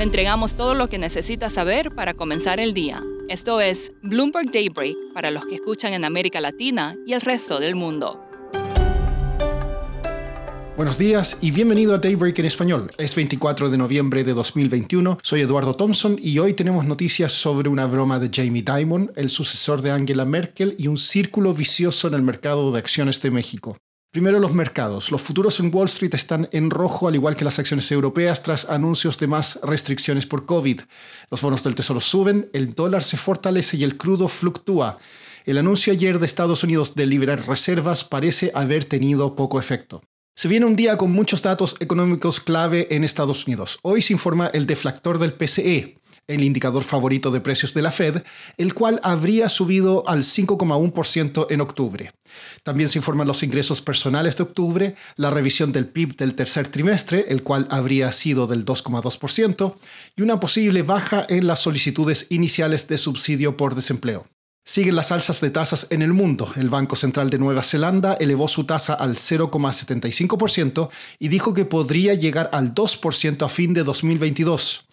Le entregamos todo lo que necesita saber para comenzar el día. Esto es Bloomberg Daybreak para los que escuchan en América Latina y el resto del mundo. Buenos días y bienvenido a Daybreak en español. Es 24 de noviembre de 2021. Soy Eduardo Thompson y hoy tenemos noticias sobre una broma de Jamie Dimon, el sucesor de Angela Merkel, y un círculo vicioso en el mercado de acciones de México. Primero los mercados. Los futuros en Wall Street están en rojo, al igual que las acciones europeas, tras anuncios de más restricciones por COVID. Los bonos del Tesoro suben, el dólar se fortalece y el crudo fluctúa. El anuncio ayer de Estados Unidos de liberar reservas parece haber tenido poco efecto. Se viene un día con muchos datos económicos clave en Estados Unidos. Hoy se informa el deflactor del PCE, el indicador favorito de precios de la Fed, el cual habría subido al 5,1% en octubre. También se informan los ingresos personales de octubre, la revisión del PIB del tercer trimestre, el cual habría sido del 2,2%, y una posible baja en las solicitudes iniciales de subsidio por desempleo. Siguen las alzas de tasas en el mundo. El Banco Central de Nueva Zelanda elevó su tasa al 0,75% y dijo que podría llegar al 2% a fin de 2022.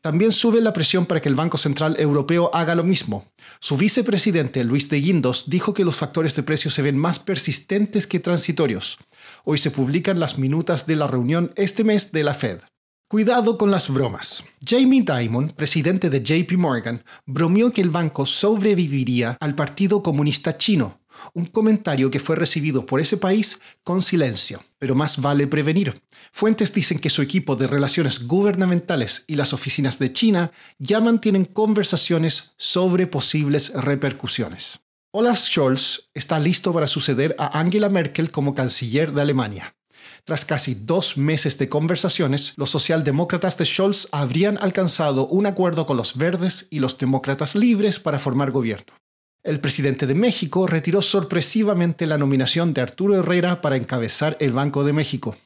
También sube la presión para que el Banco Central Europeo haga lo mismo. Su vicepresidente, Luis de Guindos, dijo que los factores de precio se ven más persistentes que transitorios. Hoy se publican las minutas de la reunión este mes de la Fed. Cuidado con las bromas. Jamie Dimon, presidente de JP Morgan, bromeó que el banco sobreviviría al Partido Comunista Chino, un comentario que fue recibido por ese país con silencio. Pero más vale prevenir. Fuentes dicen que su equipo de relaciones gubernamentales y las oficinas de China ya mantienen conversaciones sobre posibles repercusiones. Olaf Scholz está listo para suceder a Angela Merkel como canciller de Alemania. Tras casi dos meses de conversaciones, los socialdemócratas de Scholz habrían alcanzado un acuerdo con los verdes y los demócratas libres para formar gobierno. El presidente de México retiró sorpresivamente la nominación de Arturo Herrera para encabezar el Banco de México.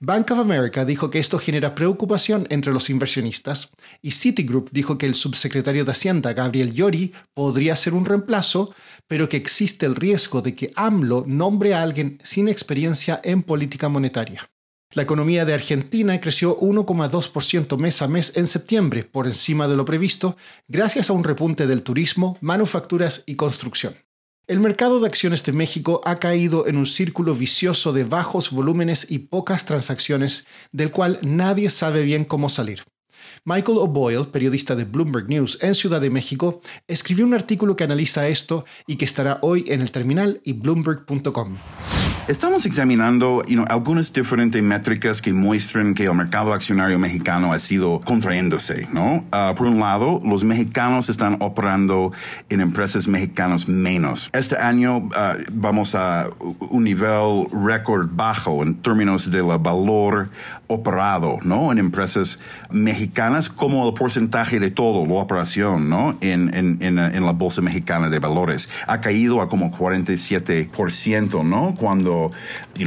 Bank of America dijo que esto genera preocupación entre los inversionistas y Citigroup dijo que el subsecretario de Hacienda, Gabriel Llori, podría ser un reemplazo, pero que existe el riesgo de que AMLO nombre a alguien sin experiencia en política monetaria. La economía de Argentina creció 1,2% mes a mes en septiembre, por encima de lo previsto, gracias a un repunte del turismo, manufacturas y construcción. El mercado de acciones de México ha caído en un círculo vicioso de bajos volúmenes y pocas transacciones, del cual nadie sabe bien cómo salir. Michael O'Boyle, periodista de Bloomberg News en Ciudad de México, escribió un artículo que analiza esto y que estará hoy en el terminal y bloomberg.com. Estamos examinando algunas diferentes métricas que muestran que el mercado accionario mexicano ha sido contrayéndose. ¿no? Ah, por un lado, los mexicanos están operando en empresas mexicanas menos. Este año ah, vamos a un nivel récord bajo en términos del valor operado ¿no? en empresas mexicanas como el porcentaje de todo la operación ¿no? en, en, en, en la Bolsa Mexicana de Valores. Ha caído a como 47%, ¿no? Cuando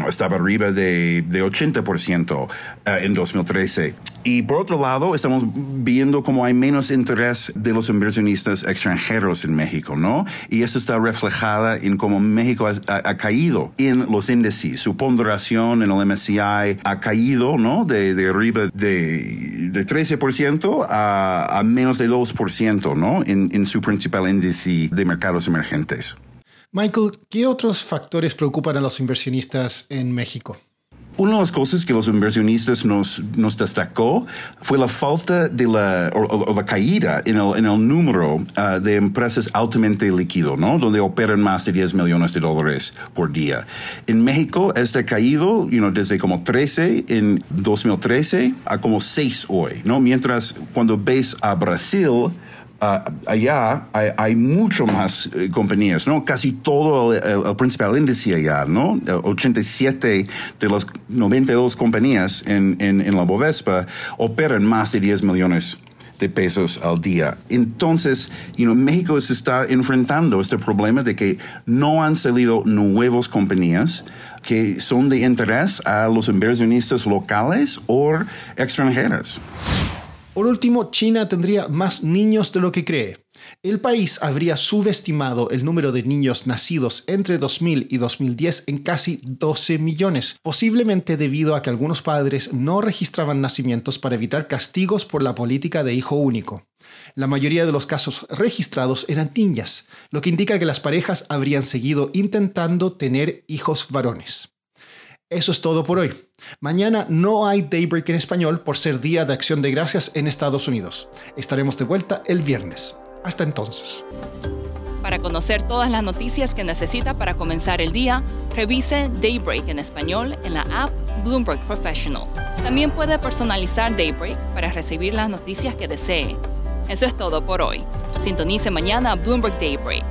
estaba arriba de, 80% eh, en 2013. Y por otro lado, estamos viendo cómo hay menos interés de los inversionistas extranjeros en México, ¿no? Y eso está reflejada en cómo México ha, caído en los índices. Su ponderación en el MSCI ha caído, ¿no? De, de arriba de, de 13% a, a, menos de 2%, ¿no? En, en su principal índice de mercados emergentes. Michael, ¿qué otros factores preocupan a los inversionistas en México? Una de las cosas que los inversionistas nos, nos destacó fue la falta de la, o, la caída en el, en el número uh, de empresas altamente líquido, ¿no? Donde operan más de 10 millones de dólares por día. En México, este caído, you know, desde como 13 en 2013 a como 6 hoy, ¿no? Mientras cuando ves a Brasil, Ah, allá hay, mucho más eh, compañías, ¿no? Casi todo el, principal índice allá, ¿no? 87 de las 92 compañías en, en, la Bovespa operan más de 10 millones de pesos al día. Entonces, you México se está enfrentando este problema de que no han salido nuevas compañías que son de interés a los inversionistas locales o extranjeras. Por último, China tendría más niños de lo que cree. el país habría subestimado el número de niños nacidos entre 2000 y 2010 en casi 12 millones, posiblemente debido a que algunos padres no registraban nacimientos para evitar castigos por la política de hijo único. La mayoría de los casos registrados eran niñas, lo que indica que las parejas habrían seguido intentando tener hijos varones. Eso es todo por hoy. Mañana no hay Daybreak en español por ser Día de Acción de Gracias en Estados Unidos. Estaremos de vuelta el viernes. Hasta entonces. Para conocer todas las noticias que necesita para comenzar el día, revise Daybreak en español en la app Bloomberg Professional. También puede personalizar Daybreak para recibir las noticias que desee. Eso es todo por hoy. Sintonice mañana Bloomberg Daybreak